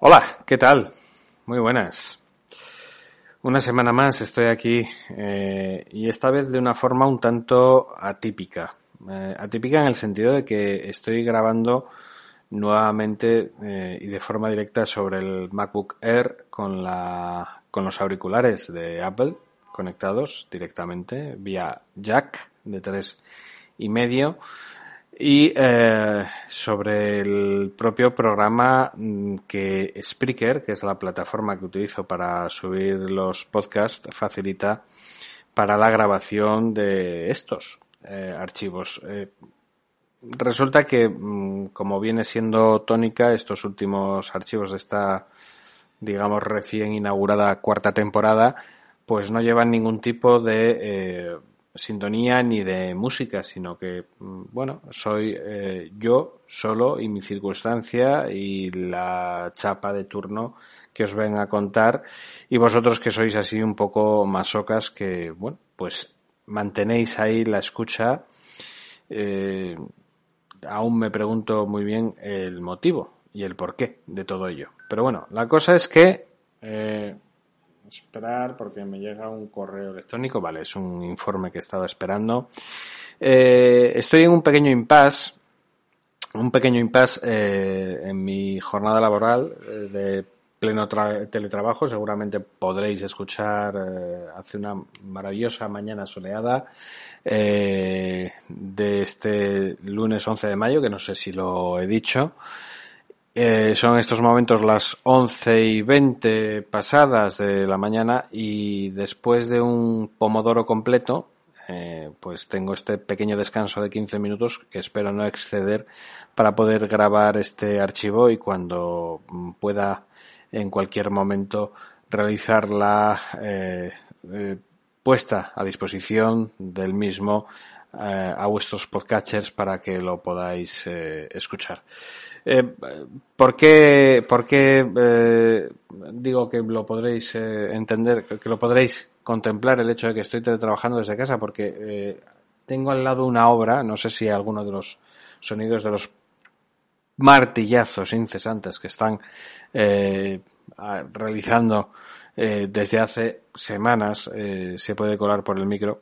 Hola, ¿qué tal? Muy buenas. Una semana más estoy aquí eh, y esta vez de una forma un tanto atípica. Eh, atípica en el sentido de que estoy grabando nuevamente eh, y de forma directa sobre el MacBook Air con, la, con los auriculares de Apple conectados directamente vía jack de tres y medio y eh, sobre el propio programa mm, que Spreaker, que es la plataforma que utilizo para subir los podcasts, facilita para la grabación de estos eh, archivos. Eh, resulta que, mm, como viene siendo tónica, estos últimos archivos de esta, digamos, recién inaugurada cuarta temporada, pues no llevan ningún tipo de sintonía ni de música, sino que, mm, bueno, soy eh, yo solo y mi circunstancia y la chapa de turno que os ven a contar y vosotros que sois así un poco masocas que, bueno, pues mantenéis ahí la escucha. Eh, aún me pregunto muy bien el motivo y el porqué de todo ello. Pero bueno, la cosa es que eh, esperar porque me llega un correo electrónico. Vale, es un informe que he estado esperando. Eh, estoy en un pequeño impasse, un pequeño impasse eh, en mi jornada laboral eh, de pleno teletrabajo. Seguramente podréis escuchar hace una maravillosa mañana soleada de este lunes 11 de mayo, que no sé si lo he dicho. Eh, son estos momentos las 11 y 20 pasadas de la mañana y después de un pomodoro completo, eh, pues tengo este pequeño descanso de 15 minutos que espero no exceder para poder grabar este archivo y cuando pueda en cualquier momento realizar la eh, puesta a disposición del mismo a vuestros podcatchers para que lo podáis escuchar. Eh, ¿Por qué, por qué eh, digo que lo podréis eh, entender, que lo podréis contemplar el hecho de que estoy trabajando desde casa? Porque eh, tengo al lado una obra, no sé si alguno de los sonidos de los martillazos incesantes que están eh, realizando eh, desde hace semanas eh, se puede colar por el micro.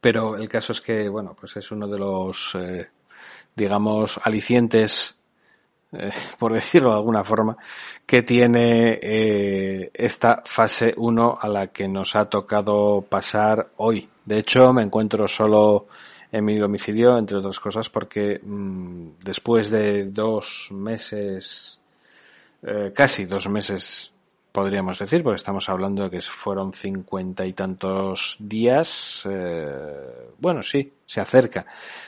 Pero el caso es que, bueno, pues es uno de los eh, digamos, alicientes, eh, por decirlo de alguna forma, que tiene eh, esta fase 1 a la que nos ha tocado pasar hoy. De hecho, me encuentro solo en mi domicilio, entre otras cosas, porque mmm, después de dos meses, eh, casi dos meses podríamos decir, porque estamos hablando de que fueron cincuenta y tantos días, eh, bueno, sí, se acerca,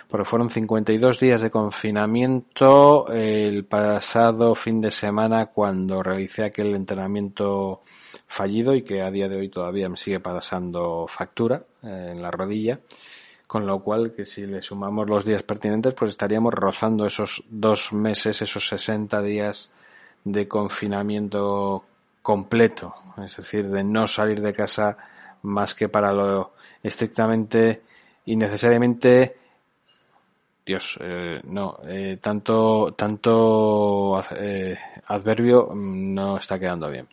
porque fueron cincuenta y dos días de confinamiento el pasado fin de semana cuando realicé aquel entrenamiento fallido y que a día de hoy todavía me sigue pasando factura eh, en la rodilla, con lo cual que si le sumamos los días pertinentes pues estaríamos rozando esos dos meses, esos sesenta días de confinamiento completo, es decir, de no salir de casa más que para lo estrictamente y necesariamente Dios, eh, no, eh, tanto, tanto eh, adverbio no está quedando bien.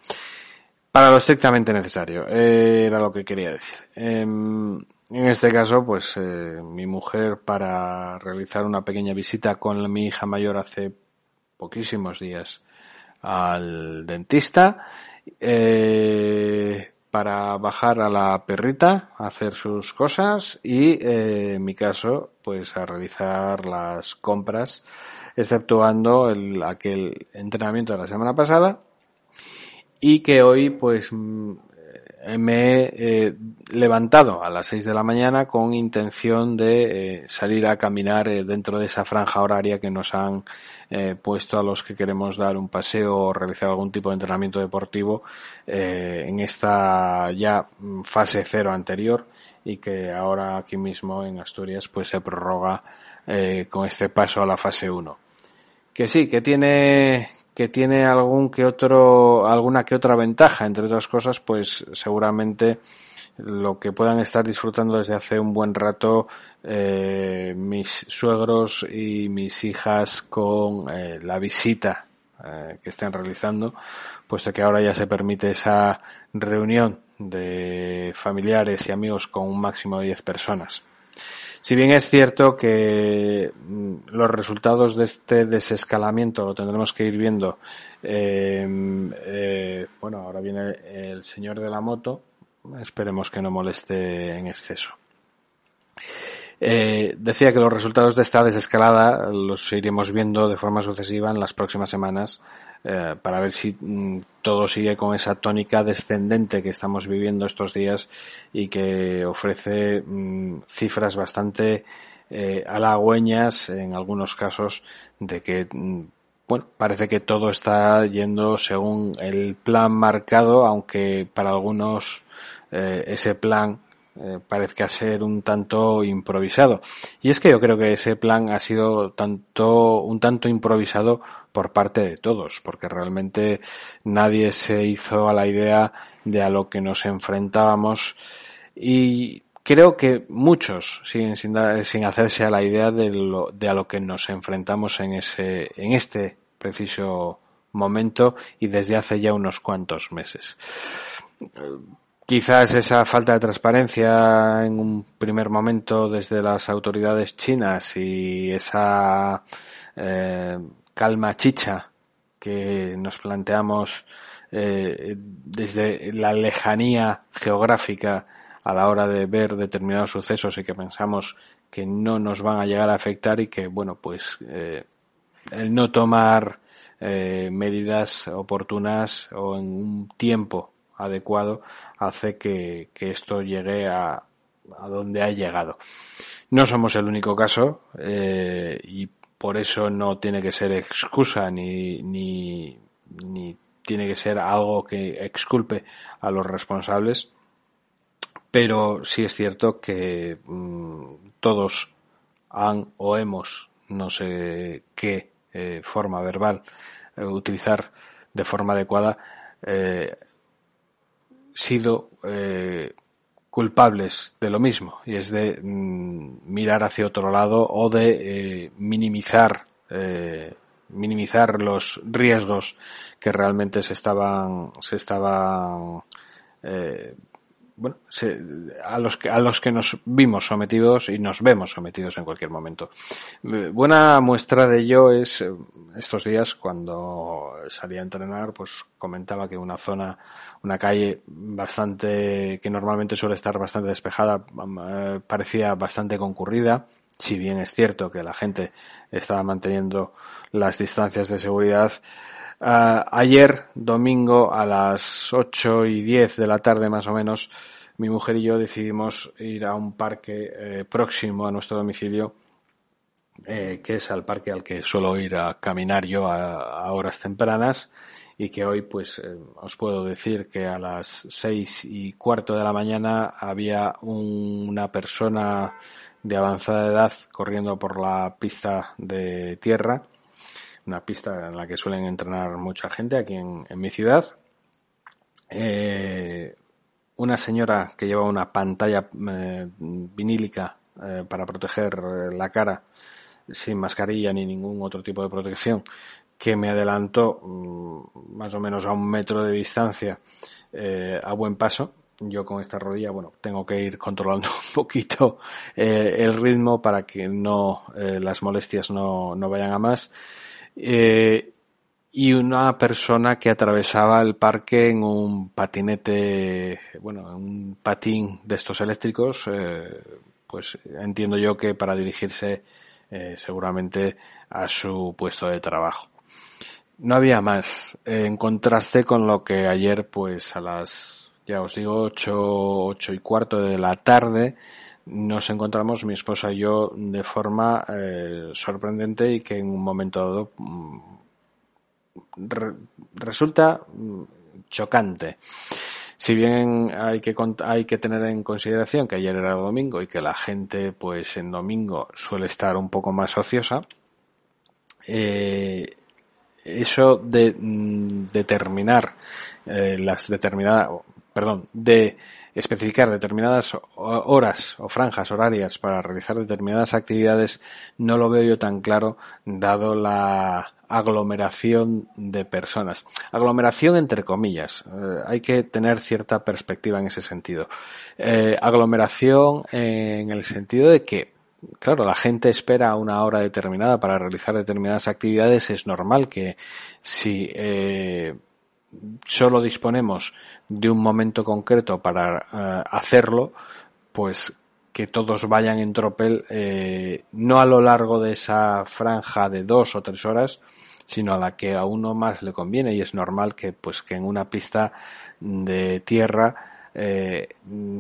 Para lo estrictamente necesario, eh, era lo que quería decir. en este caso, pues mi mujer para realizar una pequeña visita con mi hija mayor hace poquísimos días al dentista eh, para bajar a la perrita a hacer sus cosas y eh, en mi caso pues a realizar las compras exceptuando el, aquel entrenamiento de la semana pasada y que hoy pues me he eh, levantado a las 6 de la mañana con intención de eh, salir a caminar eh, dentro de esa franja horaria que nos han eh, puesto a los que queremos dar un paseo o realizar algún tipo de entrenamiento deportivo eh, en esta ya fase cero anterior y que ahora aquí mismo en Asturias pues se prorroga eh, con este paso a la fase 1. Que sí, que tiene que tiene algún que otro, alguna que otra ventaja, entre otras cosas, pues seguramente lo que puedan estar disfrutando desde hace un buen rato eh, mis suegros y mis hijas con eh, la visita eh, que estén realizando, puesto que ahora ya se permite esa reunión de familiares y amigos con un máximo de 10 personas. Si bien es cierto que mm, los resultados de este desescalamiento lo tendremos que ir viendo, eh, bueno, ahora viene el señor de la moto, esperemos que no moleste en exceso. Eh, decía que los resultados de esta desescalada los iremos viendo de forma sucesiva en las próximas semanas eh, para ver si mm, todo sigue con esa tónica descendente que estamos viviendo estos días y que ofrece mm, cifras bastante eh, halagüeñas en algunos casos de que mm, bueno, parece que todo está yendo según el plan marcado, aunque para algunos eh, ese plan eh, parezca ser un tanto improvisado. Y es que yo creo que ese plan ha sido tanto, un tanto improvisado por parte de todos, porque realmente nadie se hizo a la idea de a lo que nos enfrentábamos y creo que muchos siguen sin, sin hacerse a la idea de, lo, de a lo que nos enfrentamos en ese, en este preciso momento y desde hace ya unos cuantos meses. Quizás esa falta de transparencia en un primer momento desde las autoridades chinas y esa eh, calma chicha que nos planteamos eh, desde la lejanía geográfica a la hora de ver determinados sucesos y que pensamos que no nos van a llegar a afectar y que, bueno, pues eh, el no tomar medidas oportunas o en un tiempo adecuado hace que, esto llegue a, a, donde ha llegado. No somos el único caso eh, y por eso no tiene que ser excusa ni, ni, ni tiene que ser algo que exculpe a los responsables, pero sí es cierto que mm, todos han o hemos, no sé qué eh, forma verbal, eh, utilizar de forma adecuada, eh, sido eh, culpables de lo mismo. Y es de mm, mirar hacia otro lado o de minimizar minimizar los riesgos que realmente se estaban se estaban bueno, a los que a los que nos vimos sometidos y nos vemos sometidos en cualquier momento. Buena muestra de ello es eh, estos días cuando salía a entrenar, pues comentaba que una zona, una calle bastante que normalmente suele estar bastante despejada, eh, parecía bastante concurrida. Si bien es cierto que la gente estaba manteniendo las distancias de seguridad, Uh, ayer, domingo, a las 8 y 10 de la tarde más o menos, mi mujer y yo decidimos ir a un parque eh, próximo a nuestro domicilio, eh, que es al parque al que suelo ir a caminar yo a, a horas tempranas y que hoy pues eh, os puedo decir que a las seis y cuarto de la mañana había un, una persona de avanzada edad corriendo por la pista de tierra una pista en la que suelen entrenar mucha gente aquí en, mi ciudad. Eh, una señora que lleva una pantalla eh, vinílica eh, para proteger la cara sin mascarilla ni ningún otro tipo de protección que me adelantó mm, más o menos a un metro de distancia a buen paso yo con esta rodilla, bueno, tengo que ir controlando un poquito el ritmo para que no las molestias no, no vayan a más eh, y una persona que atravesaba el parque en un patinete, bueno, en un patín de estos eléctricos, eh, pues entiendo yo que para dirigirse eh, seguramente a su puesto de trabajo. No había más, en contraste con lo que ayer, pues a las, ya os digo, ocho, ocho y cuarto de la tarde, nos encontramos mi esposa y yo de forma eh, sorprendente y que en un momento dado mm, resulta mm, chocante. Si bien hay que hay que tener en consideración que ayer era domingo y que la gente pues en domingo suele estar un poco más ociosa, eh, eso de mm, determinar eh, las determinadas perdón, de especificar determinadas horas o franjas horarias para realizar determinadas actividades, no lo veo yo tan claro dado la aglomeración de personas. Aglomeración entre comillas. Eh, hay que tener cierta perspectiva en ese sentido. Eh, aglomeración en el sentido de que claro, la gente espera una hora determinada para realizar determinadas actividades, es normal que si eh, solo disponemos de un momento concreto para eh, hacerlo, pues que todos vayan en tropel, eh, no a lo largo de esa franja de dos o tres horas, sino a la que a uno más le conviene y es normal que pues que en una pista de tierra eh,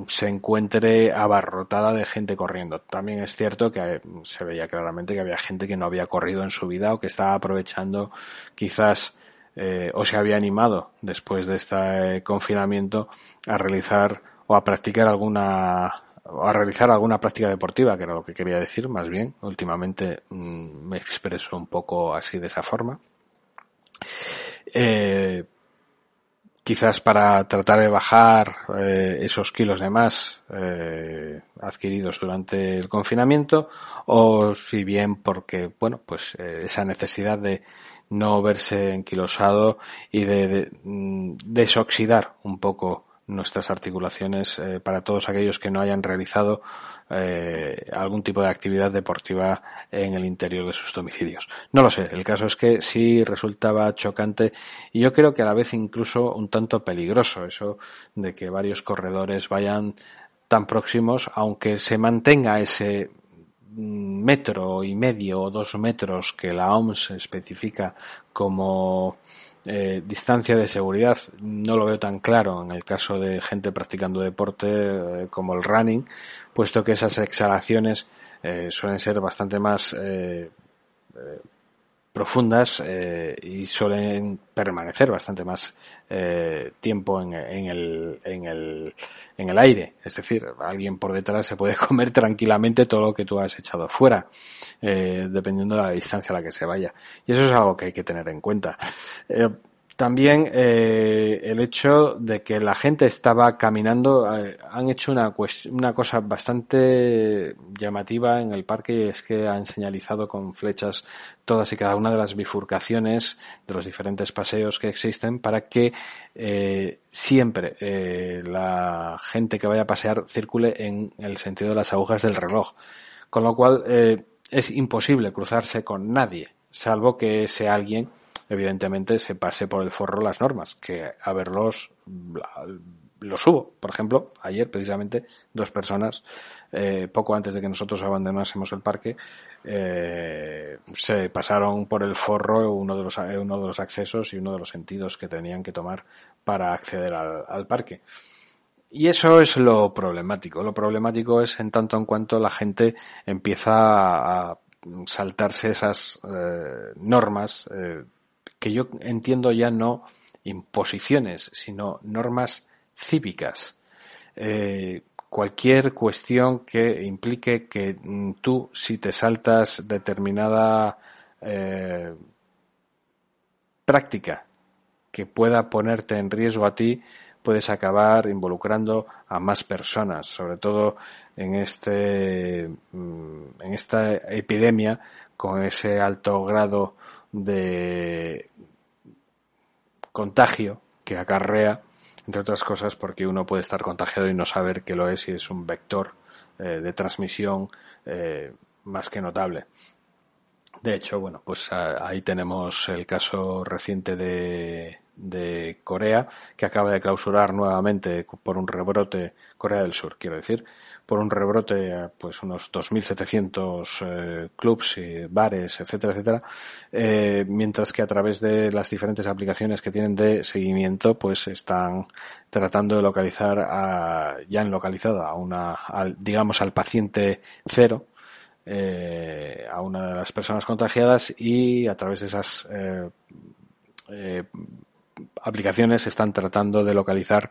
se encuentre abarrotada de gente corriendo. También es cierto que se veía claramente que había gente que no había corrido en su vida o que estaba aprovechando quizás eh, o se había animado después de este confinamiento a realizar o a practicar alguna o a realizar alguna práctica deportiva, que era lo que quería decir, más bien. Últimamente mm, me expreso un poco así de esa forma. Eh, quizás para tratar de bajar eh, esos kilos de más eh, adquiridos durante el confinamiento o si bien porque bueno pues eh, esa necesidad de no verse enquilosado y de, mm, desoxidar un poco nuestras articulaciones para todos aquellos que no hayan realizado eh, algún tipo de actividad deportiva en el interior de sus domicilios. No lo sé, el caso es que sí resultaba chocante y yo creo que a la vez incluso un tanto peligroso eso de que varios corredores vayan tan próximos, aunque se mantenga ese metro y medio o dos metros que la OMS especifica como eh, distancia de seguridad no lo veo tan claro en el caso de gente practicando deporte eh, como el running, puesto que esas exhalaciones eh, suelen ser bastante más profundas y suelen permanecer bastante más tiempo en, el, en, el, en el aire. Es decir, alguien por detrás se puede comer tranquilamente todo lo que tú has echado fuera, dependiendo de la distancia a la que se vaya. Y eso es algo que hay que tener en cuenta. También eh, el hecho de que la gente estaba caminando, eh, han hecho una, una cosa bastante llamativa en el parque y es que han señalizado con flechas todas y cada una de las bifurcaciones de los diferentes paseos que existen para que eh, siempre eh, la gente que vaya a pasear circule en el sentido de las agujas del reloj. Con lo cual eh, es imposible cruzarse con nadie, salvo que sea alguien evidentemente se pase por el forro las normas, que a verlos los hubo. Por ejemplo, ayer precisamente dos personas, eh, poco antes de que nosotros abandonásemos el parque, eh, se pasaron por el forro uno de, los, uno de los accesos y uno de los sentidos que tenían que tomar para acceder al, parque. Y eso es lo problemático. Lo problemático es en tanto en cuanto la gente empieza a saltarse esas eh, normas que yo entiendo ya no imposiciones, sino normas cívicas. Eh, cualquier cuestión que implique que mm, tú, si te saltas determinada eh, práctica que pueda ponerte en riesgo a ti, puedes acabar involucrando a más personas, sobre todo en este mm, en esta epidemia con ese alto grado de contagio que acarrea, entre otras cosas, porque uno puede estar contagiado y no saber que lo es y es un vector eh, de transmisión eh, más que notable. De hecho, bueno, pues ahí tenemos el caso reciente de, de Corea, que acaba de clausurar nuevamente por un rebrote, Corea del Sur, quiero decir, por un rebrote, pues unos 2.700 eh, clubs y bares, etcétera, etcétera, eh, mientras que a través de las diferentes aplicaciones que tienen de seguimiento, pues están tratando de localizar, a, ya han localizado a una, al, digamos, al paciente cero, eh, a una de las personas contagiadas y a través de esas eh, eh, aplicaciones están tratando de localizar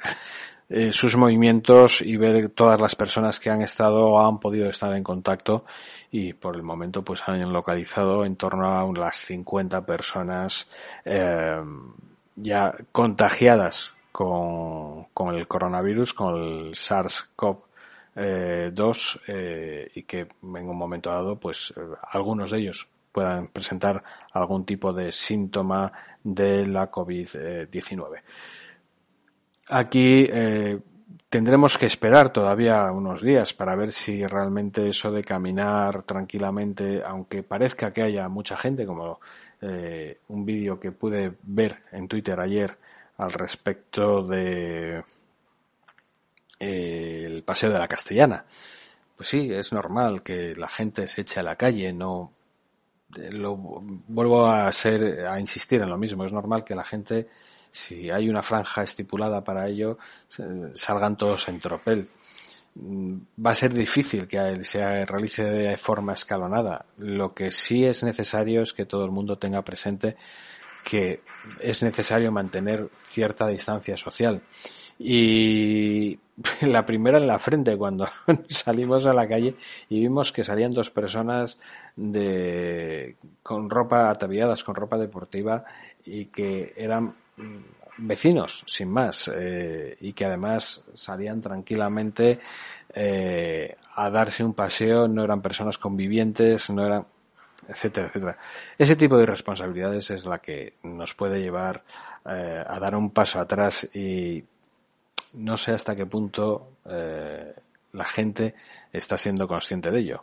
eh, sus movimientos y ver todas las personas que han estado o han podido estar en contacto y por el momento pues han localizado en torno a unas 50 personas eh, ya contagiadas con, el coronavirus, con el SARS-CoV. 2 y que en un momento dado pues algunos de ellos puedan presentar algún tipo de síntoma de la COVID-19. Aquí eh, tendremos que esperar todavía unos días para ver si realmente eso de caminar tranquilamente, aunque parezca que haya mucha gente, como eh, un vídeo que pude ver en Twitter ayer al respecto de eh, el paseo de la Castellana. Pues sí, es normal que la gente se eche a la calle, no lo vuelvo a ser a insistir en lo mismo, es normal que la gente si hay una franja estipulada para ello, salgan todos en tropel. Mm, va a ser difícil que se realice de forma escalonada. Lo que sí es necesario es que todo el mundo tenga presente que es necesario mantener cierta distancia social. Y la primera en la frente cuando salimos a la calle y vimos que salían dos personas de con ropa ataviadas con ropa deportiva y que eran vecinos, sin más, eh, y que además salían tranquilamente eh, a darse un paseo, no eran personas convivientes, no eran, etcétera, etcétera. Ese tipo de responsabilidades es la que nos puede llevar eh, a dar un paso atrás y no sé hasta qué punto la gente está siendo consciente de ello.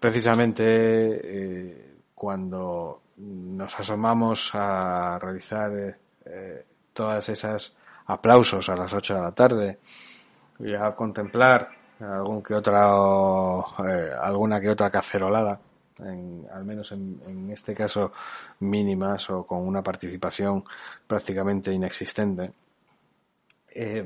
Precisamente cuando nos asomamos a realizar eh, todas esas aplausos a las 8 de la tarde y a contemplar eh, alguna que otra cacerolada al menos en, este caso mínimas o con una participación prácticamente inexistente eh,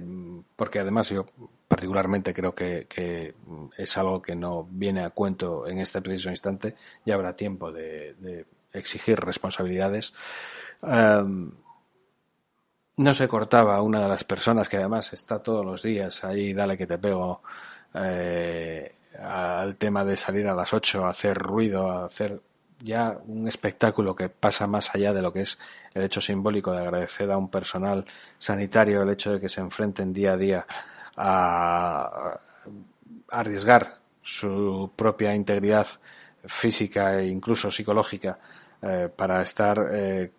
porque además yo particularmente creo que, es algo que no viene a cuento en este preciso instante ya habrá tiempo de exigir responsabilidades. no se cortaba una de las personas que además está todos los días ahí, dale que te pego, eh, al tema de salir a las 8, hacer ruido, a hacer ya un espectáculo que pasa más allá de lo que es el hecho simbólico de agradecer a un personal sanitario el hecho de que se enfrenten día a día a arriesgar su propia integridad física e incluso psicológica eh, para estar eh,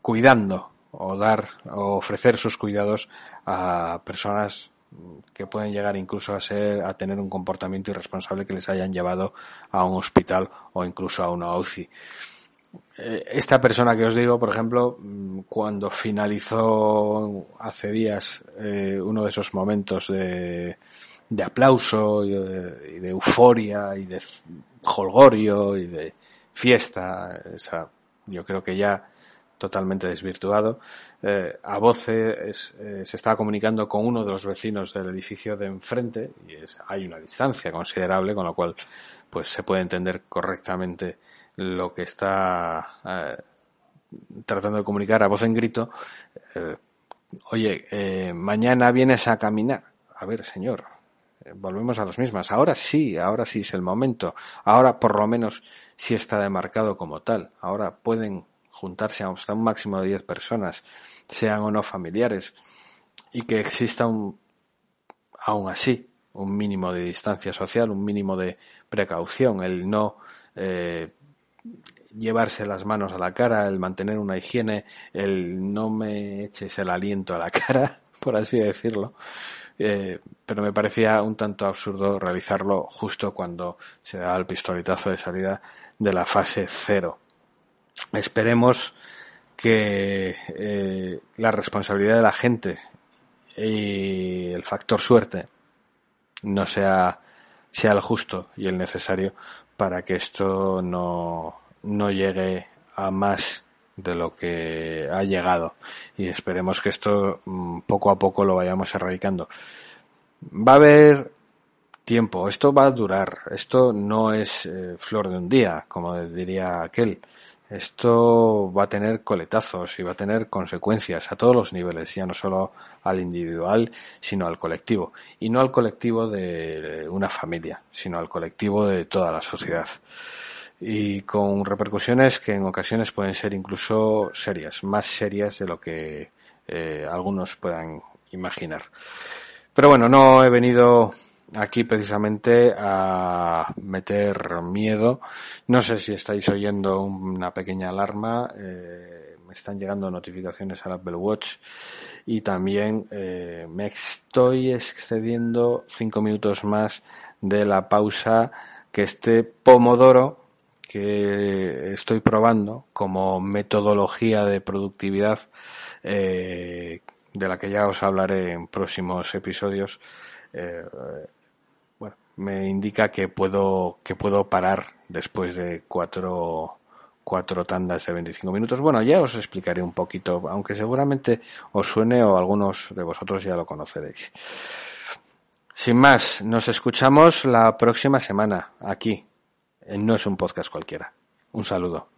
cuidando o dar o ofrecer sus cuidados a personas que pueden llegar incluso a ser a tener un comportamiento irresponsable que les hayan llevado a un hospital o incluso a una UCI. Eh, esta persona que os digo, por ejemplo, mm, cuando finalizó hace días uno de esos momentos de, aplauso y de, euforia y de holgorio y de fiesta, esa, yo creo que ya totalmente desvirtuado. Eh, a voces eh, se estaba comunicando con uno de los vecinos del edificio de enfrente y es, hay una distancia considerable, con lo cual pues se puede entender correctamente lo que está eh, tratando de comunicar a voz en grito. Oye, mañana vienes a caminar. A ver, señor, volvemos a las mismas. Ahora sí, ahora sí es el momento. Ahora por lo menos sí está demarcado como tal. Ahora pueden juntarse hasta un máximo de 10 personas, sean o no familiares, y que exista un, aún así, un mínimo de distancia social, un mínimo de precaución, el no eh, llevarse las manos a la cara, el mantener una higiene, el no me eches el aliento a la cara, por así decirlo, eh, pero me parecía un tanto absurdo realizarlo justo cuando se da el pistoletazo de salida de la fase cero. Esperemos que eh, la responsabilidad de la gente y el factor suerte no sea, sea el justo y el necesario para que esto no, no llegue a más de lo que ha llegado y esperemos que esto mm, poco a poco lo vayamos erradicando. Va a haber tiempo, esto va a durar, esto no es eh, flor de un día, como diría aquel. Esto va a tener coletazos y va a tener consecuencias a todos los niveles, ya no solo al individual, sino al colectivo. Y no al colectivo de una familia, sino al colectivo de toda la sociedad y con repercusiones que en ocasiones pueden ser incluso serias, más serias de lo que eh, algunos puedan imaginar. Pero bueno, no he venido aquí precisamente a meter miedo. No sé si estáis oyendo una pequeña alarma. Eh, me están llegando notificaciones al Apple Watch y también eh, me estoy excediendo cinco minutos más de la pausa que este Pomodoro que estoy probando como metodología de productividad eh, de la que ya os hablaré en próximos episodios eh, me indica que puedo que puedo parar después de cuatro cuatro tandas de 25 minutos. Bueno, ya os explicaré un poquito, aunque seguramente os suene o algunos de vosotros ya lo conoceréis. Sin más, nos escuchamos la próxima semana aquí, No es un podcast cualquiera. Un saludo.